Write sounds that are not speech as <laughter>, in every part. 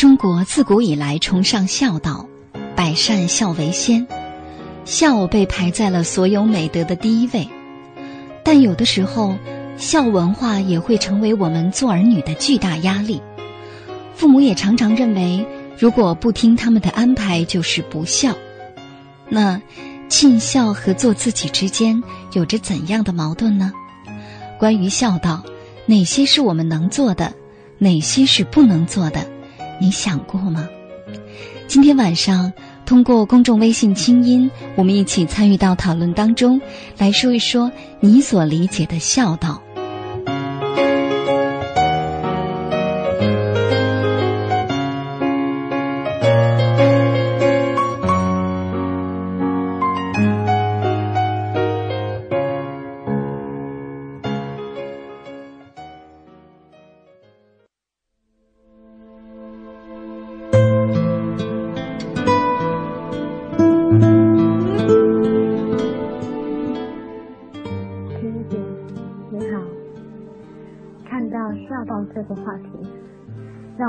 中国自古以来崇尚孝道，百善孝为先，孝被排在了所有美德的第一位。但有的时候，孝文化也会成为我们做儿女的巨大压力。父母也常常认为，如果不听他们的安排，就是不孝。那尽孝和做自己之间有着怎样的矛盾呢？关于孝道，哪些是我们能做的，哪些是不能做的？你想过吗？今天晚上通过公众微信“清音”，我们一起参与到讨论当中，来说一说你所理解的孝道。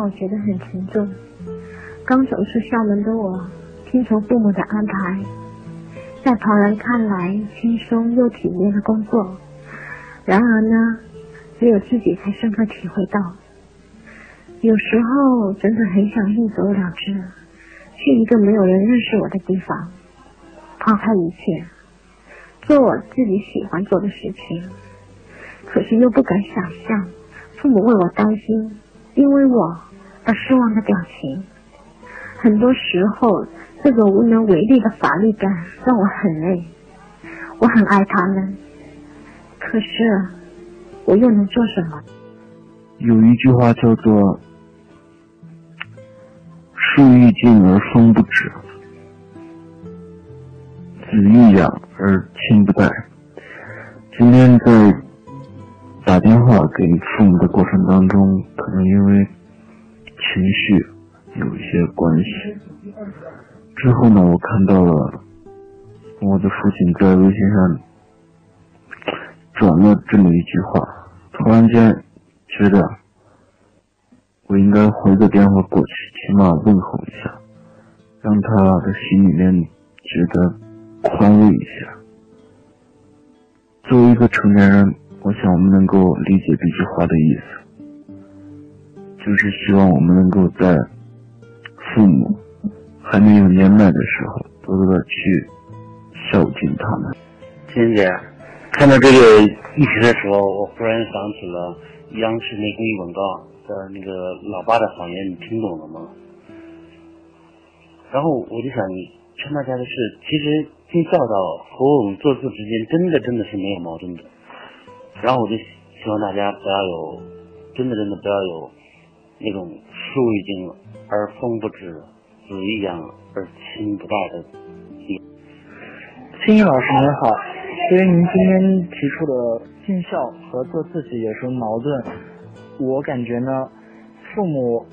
让我觉得很沉重。刚走出校门的我，听从父母的安排，在旁人看来轻松又体面的工作。然而呢，只有自己才深刻体会到，有时候真的很想一走了之，去一个没有人认识我的地方，抛开一切，做我自己喜欢做的事情。可是又不敢想象，父母为我担心。因为我而失望的表情，很多时候，这种无能为力的乏力感让我很累。我很爱他们，可是我又能做什么？有一句话叫做“树欲静而风不止，子欲养而亲不待”。今天在。打电话给父母的过程当中，可能因为情绪有一些关系。之后呢，我看到了我的父亲在微信上转了这么一句话，突然间觉得我应该回个电话过去，起码问候一下，让他的心里面觉得宽慰一下。作为一个成年人。我想我们能够理解这句话的意思，就是希望我们能够在父母还没有年迈的时候，多多的去孝敬他们。金姐，看到这个议题的时候，我忽然想起了央视那公益广告的那个“老爸的谎言”，你听懂了吗？然后我就想劝大家的是，其实尽孝道和我们做事之间，真的真的是没有矛盾的。然后我就希望大家不要有，真的真的不要有那种树欲静而风不止，子欲养而亲不待的。青衣老师您好，对于您今天提出的尽孝和做自己有什么矛盾？我感觉呢，父母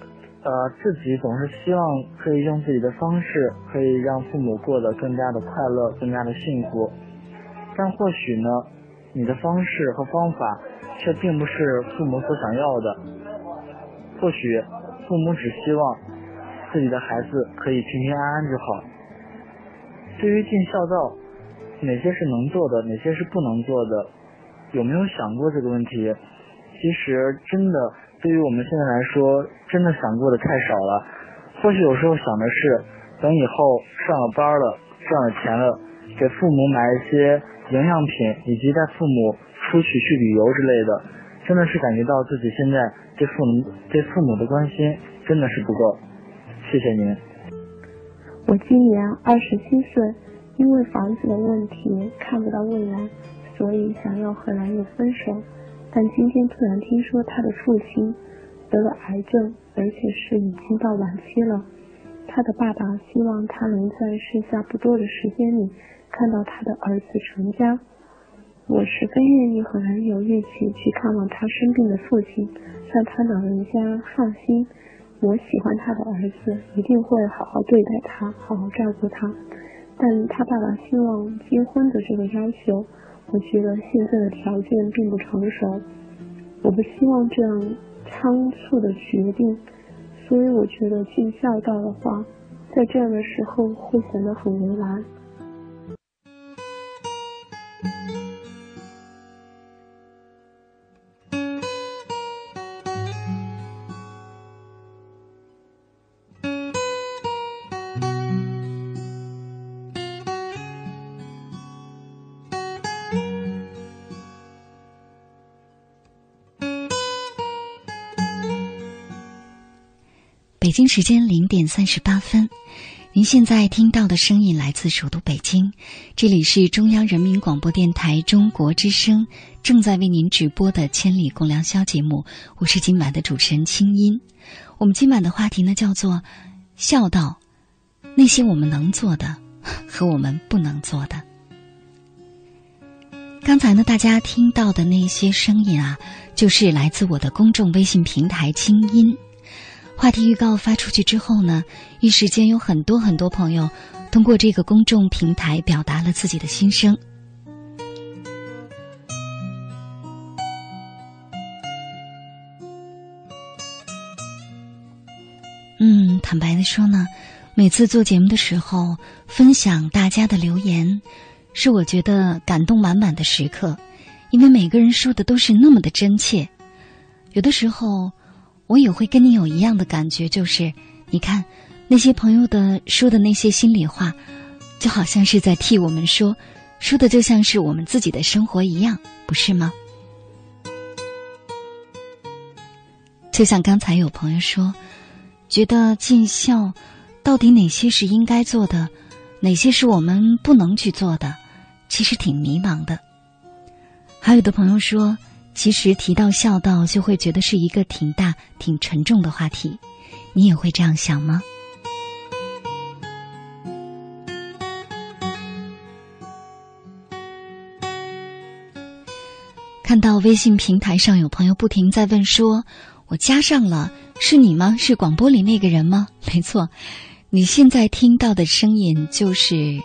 呃自己总是希望可以用自己的方式，可以让父母过得更加的快乐，更加的幸福，但或许呢？你的方式和方法却并不是父母所想要的。或许父母只希望自己的孩子可以平平安安就好。对于尽孝道，哪些是能做的，哪些是不能做的，有没有想过这个问题？其实真的，对于我们现在来说，真的想过的太少了。或许有时候想的是，等以后上了班了，赚了钱了，给父母买一些。营养品，以及带父母出去去旅游之类的，真的是感觉到自己现在对父母对父母的关心真的是不够。谢谢您。我今年二十七岁，因为房子的问题看不到未来，所以想要和男友分手。但今天突然听说他的父亲得了癌症，而且是已经到晚期了。他的爸爸希望他能在剩下不多的时间里看到他的儿子成家。我十分愿意和男友一起去看望他生病的父亲，让他老人家放心。我喜欢他的儿子，一定会好好对待他，好好照顾他。但他爸爸希望结婚的这个要求。我觉得现在的条件并不成熟，我不希望这样仓促的决定，所以我觉得尽孝道的话，在这样的时候会显得很为难。北京时间零点三十八分，您现在听到的声音来自首都北京，这里是中央人民广播电台中国之声正在为您直播的《千里共良宵》节目，我是今晚的主持人清音。我们今晚的话题呢叫做“孝道”，那些我们能做的和我们不能做的。刚才呢，大家听到的那些声音啊，就是来自我的公众微信平台“清音”。话题预告发出去之后呢，一时间有很多很多朋友通过这个公众平台表达了自己的心声。嗯，坦白的说呢，每次做节目的时候，分享大家的留言，是我觉得感动满满的时刻，因为每个人说的都是那么的真切，有的时候。我也会跟你有一样的感觉，就是你看那些朋友的说的那些心里话，就好像是在替我们说，说的就像是我们自己的生活一样，不是吗？就像刚才有朋友说，觉得尽孝到底哪些是应该做的，哪些是我们不能去做的，其实挺迷茫的。还有的朋友说。其实提到孝道，就会觉得是一个挺大、挺沉重的话题。你也会这样想吗？看到微信平台上有朋友不停在问说：“我加上了，是你吗？是广播里那个人吗？” <laughs> 没错，你现在听到的声音就是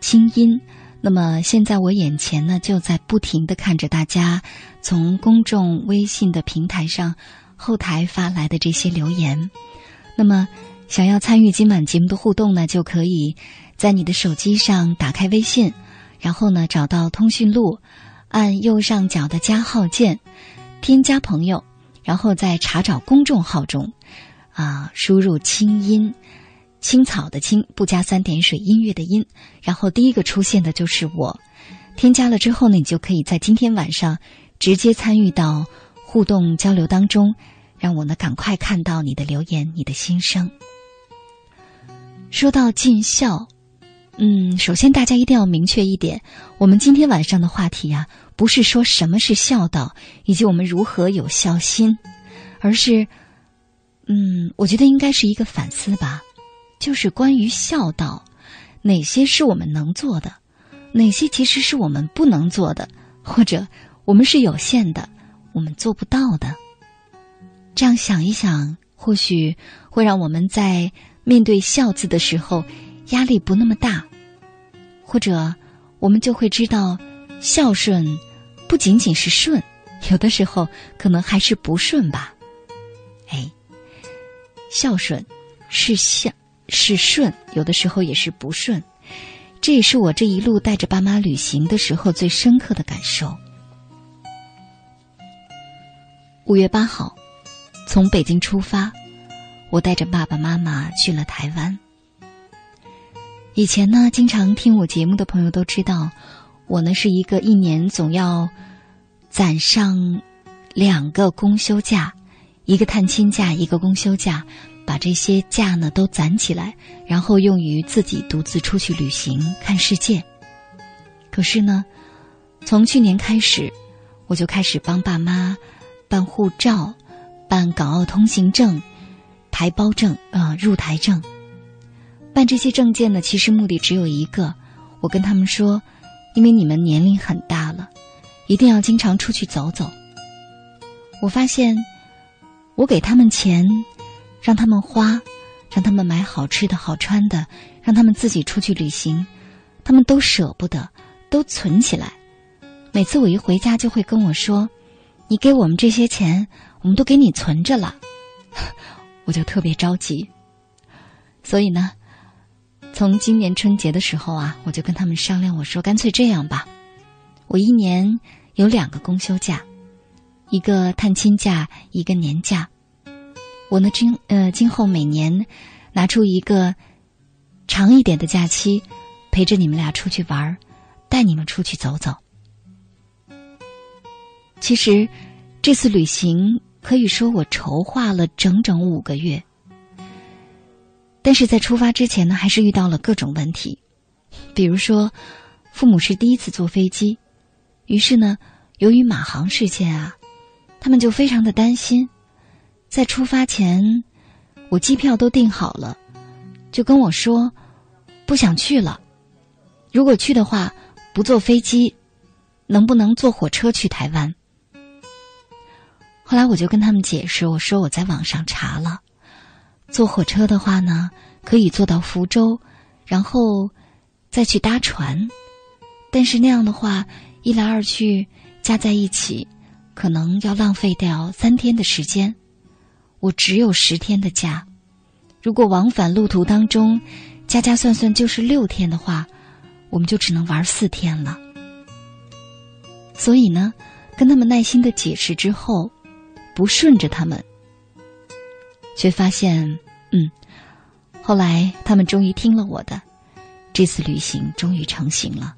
清音。那么现在我眼前呢，就在不停的看着大家从公众微信的平台上后台发来的这些留言。那么，想要参与今晚节目的互动呢，就可以在你的手机上打开微信，然后呢找到通讯录，按右上角的加号键，添加朋友，然后在查找公众号中，啊，输入“清音”。青草的青不加三点水，音乐的音，然后第一个出现的就是我。添加了之后呢，你就可以在今天晚上直接参与到互动交流当中，让我呢赶快看到你的留言、你的心声。说到尽孝，嗯，首先大家一定要明确一点，我们今天晚上的话题呀，不是说什么是孝道，以及我们如何有孝心，而是，嗯，我觉得应该是一个反思吧。就是关于孝道，哪些是我们能做的，哪些其实是我们不能做的，或者我们是有限的，我们做不到的。这样想一想，或许会让我们在面对“孝”字的时候压力不那么大，或者我们就会知道，孝顺不仅仅是顺，有的时候可能还是不顺吧。哎，孝顺是孝。是顺，有的时候也是不顺，这也是我这一路带着爸妈旅行的时候最深刻的感受。五月八号，从北京出发，我带着爸爸妈妈去了台湾。以前呢，经常听我节目的朋友都知道，我呢是一个一年总要攒上两个公休假，一个探亲假，一个公休假，把这些假呢都攒起来，然后用于自己独自出去旅行看世界。可是呢，从去年开始，我就开始帮爸妈办护照、办港澳通行证、台胞证啊、入台证。办这些证件呢，其实目的只有一个，我跟他们说，因为你们年龄很大了，一定要经常出去走走。我发现，我给他们钱，让他们花，让他们买好吃的好穿的，让他们自己出去旅行，他们都舍不得。都存起来，每次我一回家就会跟我说：“你给我们这些钱，我们都给你存着了。<laughs> ”我就特别着急。所以呢，从今年春节的时候啊，我就跟他们商量，我说：“干脆这样吧，我一年有两个公休假，一个探亲假，一个年假。我呢，今呃今后每年拿出一个长一点的假期，陪着你们俩出去玩儿。”带你们出去走走。其实，这次旅行可以说我筹划了整整五个月。但是在出发之前呢，还是遇到了各种问题，比如说，父母是第一次坐飞机，于是呢，由于马航事件啊，他们就非常的担心。在出发前，我机票都订好了，就跟我说不想去了。如果去的话。不坐飞机，能不能坐火车去台湾？后来我就跟他们解释，我说我在网上查了，坐火车的话呢，可以坐到福州，然后再去搭船。但是那样的话，一来二去加在一起，可能要浪费掉三天的时间。我只有十天的假，如果往返路途当中加加算算就是六天的话。我们就只能玩四天了，所以呢，跟他们耐心的解释之后，不顺着他们，却发现，嗯，后来他们终于听了我的，这次旅行终于成行了。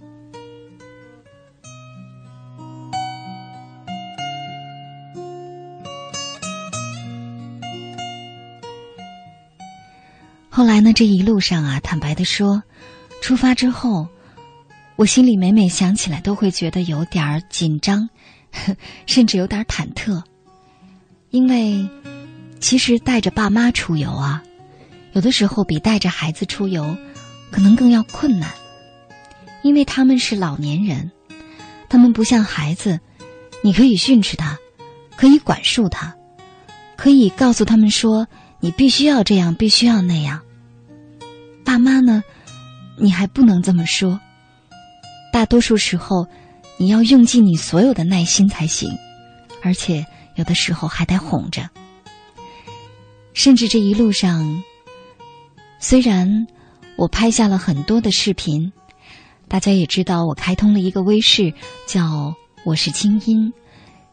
后来呢，这一路上啊，坦白的说，出发之后。我心里每每想起来，都会觉得有点儿紧张，<laughs> 甚至有点忐忑。因为其实带着爸妈出游啊，有的时候比带着孩子出游可能更要困难，因为他们是老年人，他们不像孩子，你可以训斥他，可以管束他，可以告诉他们说你必须要这样，必须要那样。爸妈呢，你还不能这么说。大多数时候，你要用尽你所有的耐心才行，而且有的时候还得哄着。甚至这一路上，虽然我拍下了很多的视频，大家也知道我开通了一个微视，叫“我是清音”，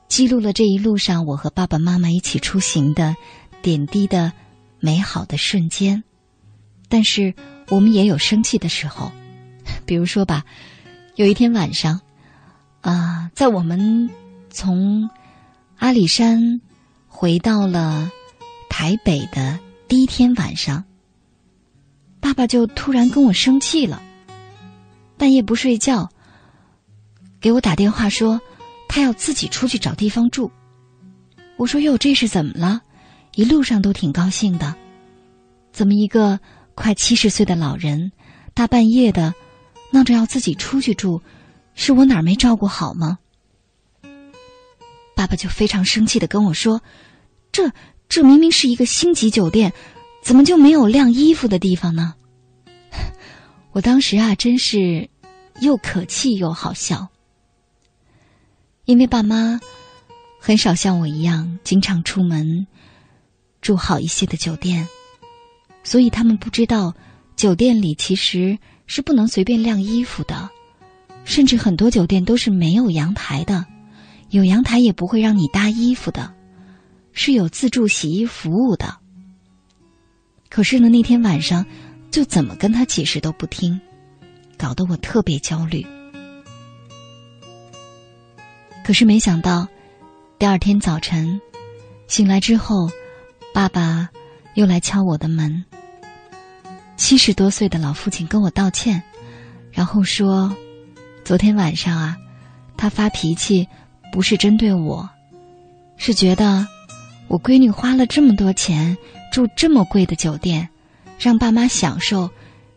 记录了这一路上我和爸爸妈妈一起出行的点滴的美好的瞬间。但是我们也有生气的时候，<laughs> 比如说吧。有一天晚上，啊，在我们从阿里山回到了台北的第一天晚上，爸爸就突然跟我生气了，半夜不睡觉，给我打电话说他要自己出去找地方住。我说哟，这是怎么了？一路上都挺高兴的，怎么一个快七十岁的老人，大半夜的？闹着要自己出去住，是我哪儿没照顾好吗？爸爸就非常生气的跟我说：“这这明明是一个星级酒店，怎么就没有晾衣服的地方呢？” <laughs> 我当时啊，真是又可气又好笑，因为爸妈很少像我一样经常出门住好一些的酒店，所以他们不知道酒店里其实。是不能随便晾衣服的，甚至很多酒店都是没有阳台的，有阳台也不会让你搭衣服的，是有自助洗衣服务的。可是呢，那天晚上就怎么跟他解释都不听，搞得我特别焦虑。可是没想到，第二天早晨醒来之后，爸爸又来敲我的门。七十多岁的老父亲跟我道歉，然后说：“昨天晚上啊，他发脾气不是针对我，是觉得我闺女花了这么多钱住这么贵的酒店，让爸妈享受，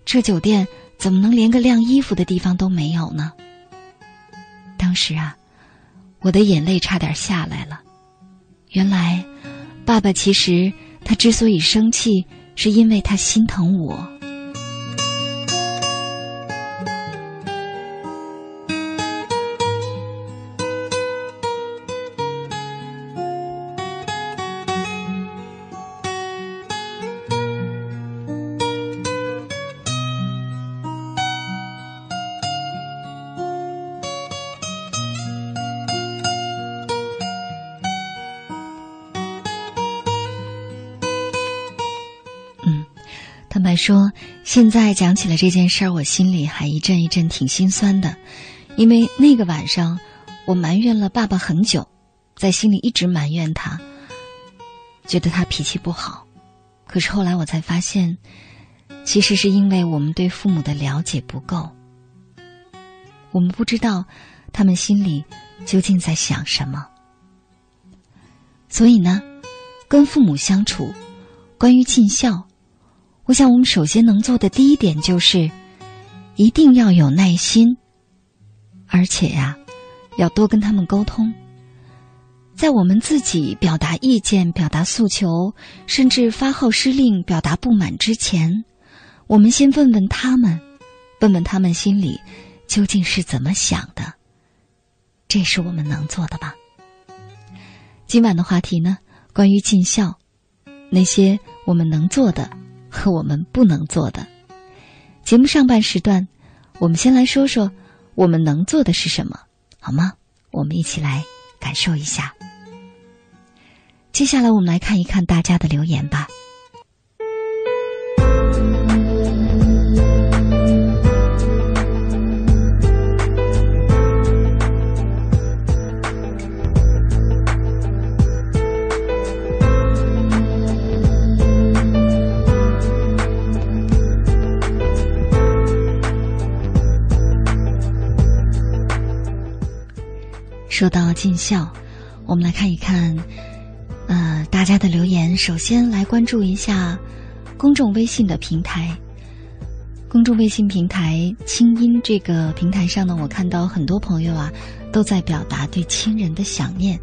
这酒店怎么能连个晾衣服的地方都没有呢？”当时啊，我的眼泪差点下来了。原来，爸爸其实他之所以生气。是因为他心疼我。来说，现在讲起了这件事儿，我心里还一阵一阵挺心酸的，因为那个晚上，我埋怨了爸爸很久，在心里一直埋怨他，觉得他脾气不好。可是后来我才发现，其实是因为我们对父母的了解不够，我们不知道他们心里究竟在想什么。所以呢，跟父母相处，关于尽孝。我想，我们首先能做的第一点就是，一定要有耐心，而且呀，要多跟他们沟通。在我们自己表达意见、表达诉求，甚至发号施令、表达不满之前，我们先问问他们，问问他们心里究竟是怎么想的。这是我们能做的吧？今晚的话题呢，关于尽孝，那些我们能做的。和我们不能做的。节目上半时段，我们先来说说我们能做的是什么，好吗？我们一起来感受一下。接下来，我们来看一看大家的留言吧。尽孝，我们来看一看，呃，大家的留言。首先来关注一下公众微信的平台。公众微信平台“清音”这个平台上呢，我看到很多朋友啊都在表达对亲人的想念。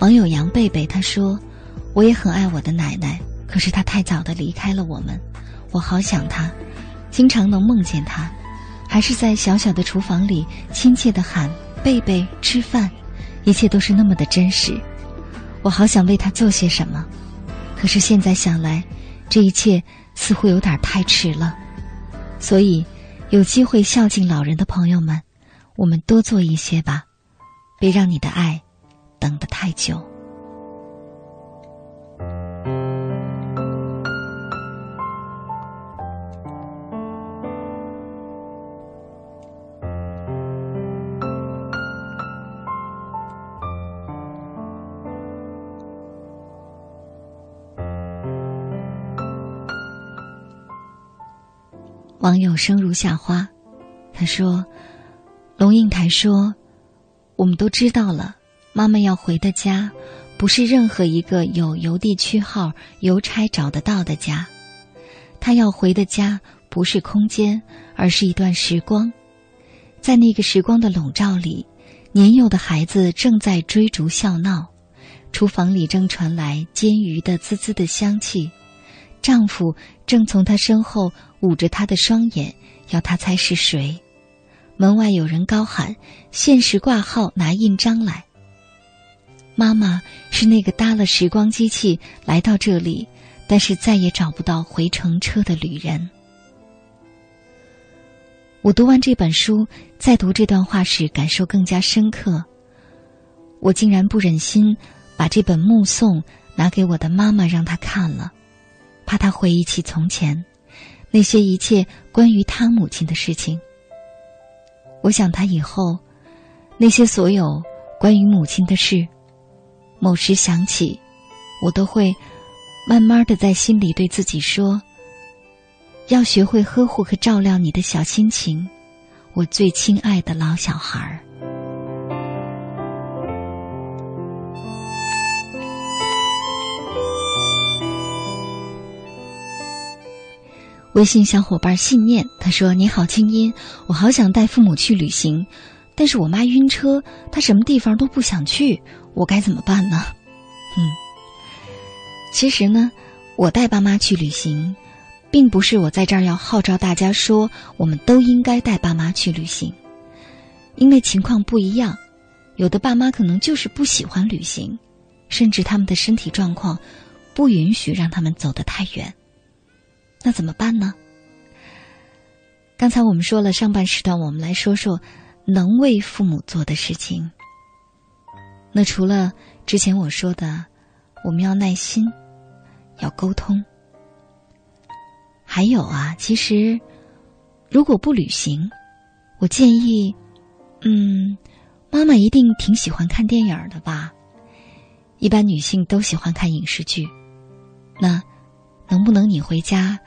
网友杨贝贝他说：“我也很爱我的奶奶，可是她太早的离开了我们，我好想她，经常能梦见她，还是在小小的厨房里亲切的喊。”贝贝吃饭，一切都是那么的真实。我好想为他做些什么，可是现在想来，这一切似乎有点太迟了。所以，有机会孝敬老人的朋友们，我们多做一些吧，别让你的爱等得太久。生如夏花，他说：“龙应台说，我们都知道了，妈妈要回的家，不是任何一个有邮递区号、邮差找得到的家。她要回的家，不是空间，而是一段时光。在那个时光的笼罩里，年幼的孩子正在追逐笑闹，厨房里正传来煎鱼的滋滋的香气。”丈夫正从她身后捂着他的双眼，要他猜是谁。门外有人高喊：“限时挂号，拿印章来。”妈妈是那个搭了时光机器来到这里，但是再也找不到回程车的旅人。我读完这本书，再读这段话时，感受更加深刻。我竟然不忍心把这本目送拿给我的妈妈，让她看了。怕他回忆起从前，那些一切关于他母亲的事情。我想他以后，那些所有关于母亲的事，某时想起，我都会慢慢的在心里对自己说：要学会呵护和照料你的小心情，我最亲爱的老小孩儿。微信小伙伴信念他说：“你好，清音，我好想带父母去旅行，但是我妈晕车，她什么地方都不想去，我该怎么办呢？”嗯，其实呢，我带爸妈去旅行，并不是我在这儿要号召大家说我们都应该带爸妈去旅行，因为情况不一样，有的爸妈可能就是不喜欢旅行，甚至他们的身体状况不允许让他们走得太远。那怎么办呢？刚才我们说了上半时段，我们来说说能为父母做的事情。那除了之前我说的，我们要耐心，要沟通，还有啊，其实如果不旅行，我建议，嗯，妈妈一定挺喜欢看电影的吧？一般女性都喜欢看影视剧，那能不能你回家？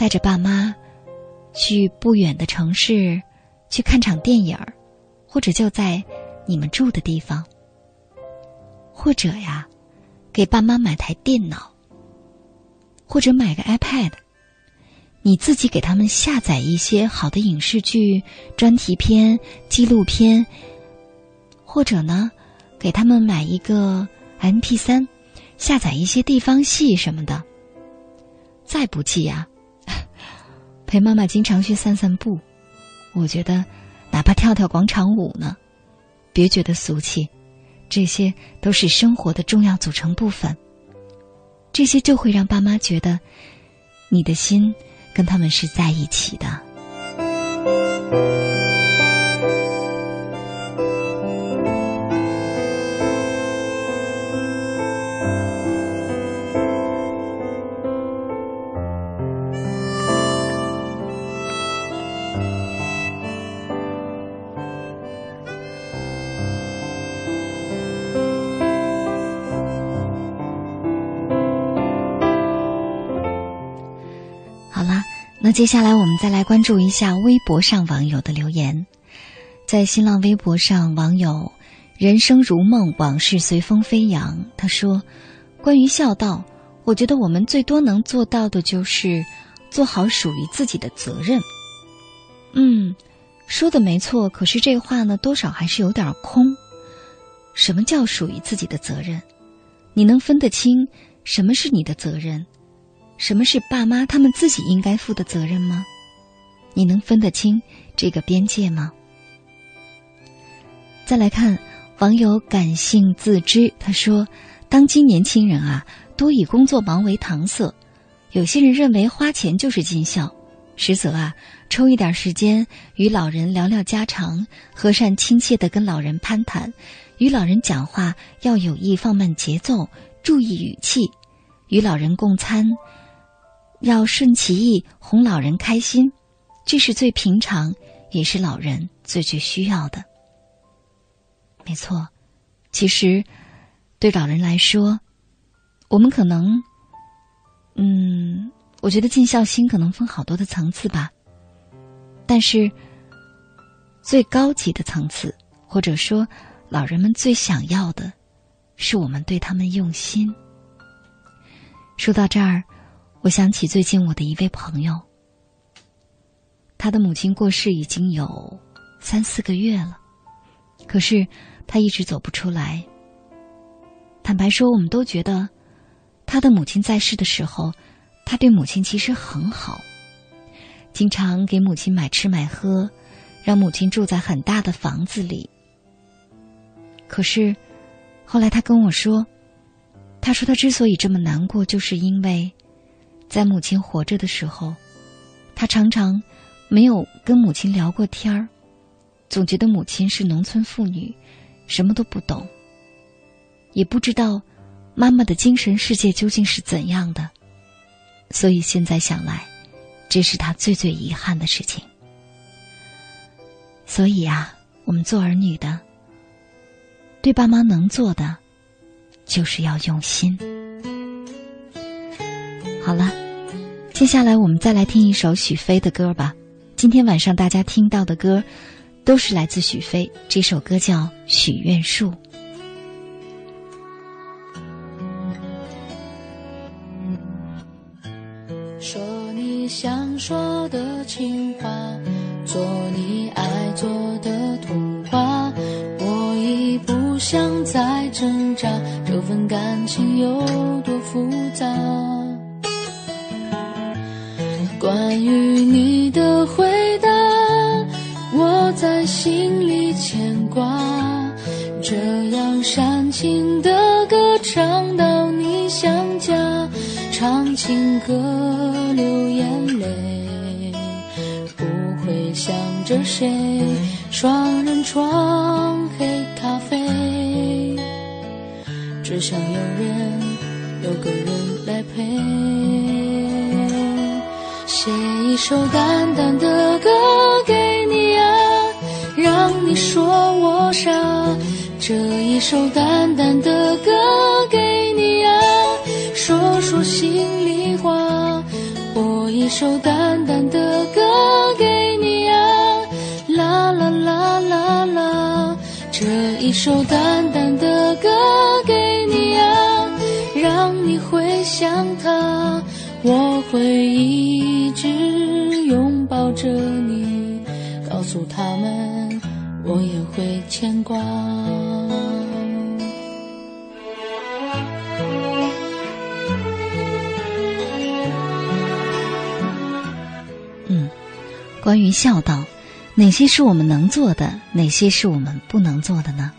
带着爸妈去不远的城市去看场电影儿，或者就在你们住的地方，或者呀，给爸妈买台电脑，或者买个 iPad，你自己给他们下载一些好的影视剧、专题片、纪录片，或者呢，给他们买一个 MP 三，下载一些地方戏什么的。再不济呀。陪妈妈经常去散散步，我觉得，哪怕跳跳广场舞呢，别觉得俗气，这些都是生活的重要组成部分。这些就会让爸妈觉得，你的心跟他们是在一起的。那接下来我们再来关注一下微博上网友的留言，在新浪微博上，网友“人生如梦，往事随风飞扬”他说：“关于孝道，我觉得我们最多能做到的就是做好属于自己的责任。”嗯，说的没错，可是这话呢，多少还是有点空。什么叫属于自己的责任？你能分得清什么是你的责任？什么是爸妈他们自己应该负的责任吗？你能分得清这个边界吗？再来看网友感性自知，他说：“当今年轻人啊，多以工作忙为搪塞。有些人认为花钱就是尽孝，实则啊，抽一点时间与老人聊聊家常，和善亲切的跟老人攀谈，与老人讲话要有意放慢节奏，注意语气，与老人共餐。”要顺其意，哄老人开心，这是最平常，也是老人最最需要的。没错，其实对老人来说，我们可能，嗯，我觉得尽孝心可能分好多的层次吧。但是最高级的层次，或者说老人们最想要的，是我们对他们用心。说到这儿。我想起最近我的一位朋友，他的母亲过世已经有三四个月了，可是他一直走不出来。坦白说，我们都觉得他的母亲在世的时候，他对母亲其实很好，经常给母亲买吃买喝，让母亲住在很大的房子里。可是后来他跟我说，他说他之所以这么难过，就是因为。在母亲活着的时候，他常常没有跟母亲聊过天儿，总觉得母亲是农村妇女，什么都不懂，也不知道妈妈的精神世界究竟是怎样的。所以现在想来，这是他最最遗憾的事情。所以啊，我们做儿女的，对爸妈能做的，就是要用心。好了，接下来我们再来听一首许飞的歌吧。今天晚上大家听到的歌，都是来自许飞。这首歌叫《许愿树》。说你想说的情话，做你爱做的童话。我已不想再挣扎，这份感情有多复杂？关于你的回答，我在心里牵挂。这样煽情的歌唱到你想家，唱情歌流眼泪，不会想着谁。双人床黑咖啡，只想有人写一首淡淡的歌给你啊，让你说我傻。这一首淡淡的歌给你啊，说说心里话。播一首淡淡的歌给你啊，啦啦啦啦啦。这一首淡淡的歌给你啊，让你回想他。我会一着你，告诉他们，我也会牵挂。嗯，关于孝道，哪些是我们能做的，哪些是我们不能做的呢？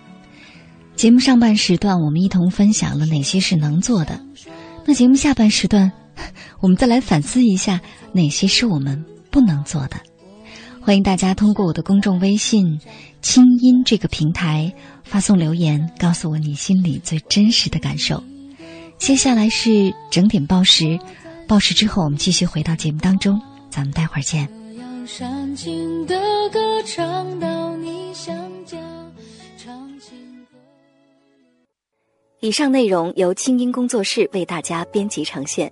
节目上半时段，我们一同分享了哪些是能做的，那节目下半时段。<laughs> 我们再来反思一下，哪些是我们不能做的？欢迎大家通过我的公众微信“清音”这个平台发送留言，告诉我你心里最真实的感受。接下来是整点报时，报时之后我们继续回到节目当中，咱们待会儿见。以上内容由清音工作室为大家编辑呈现。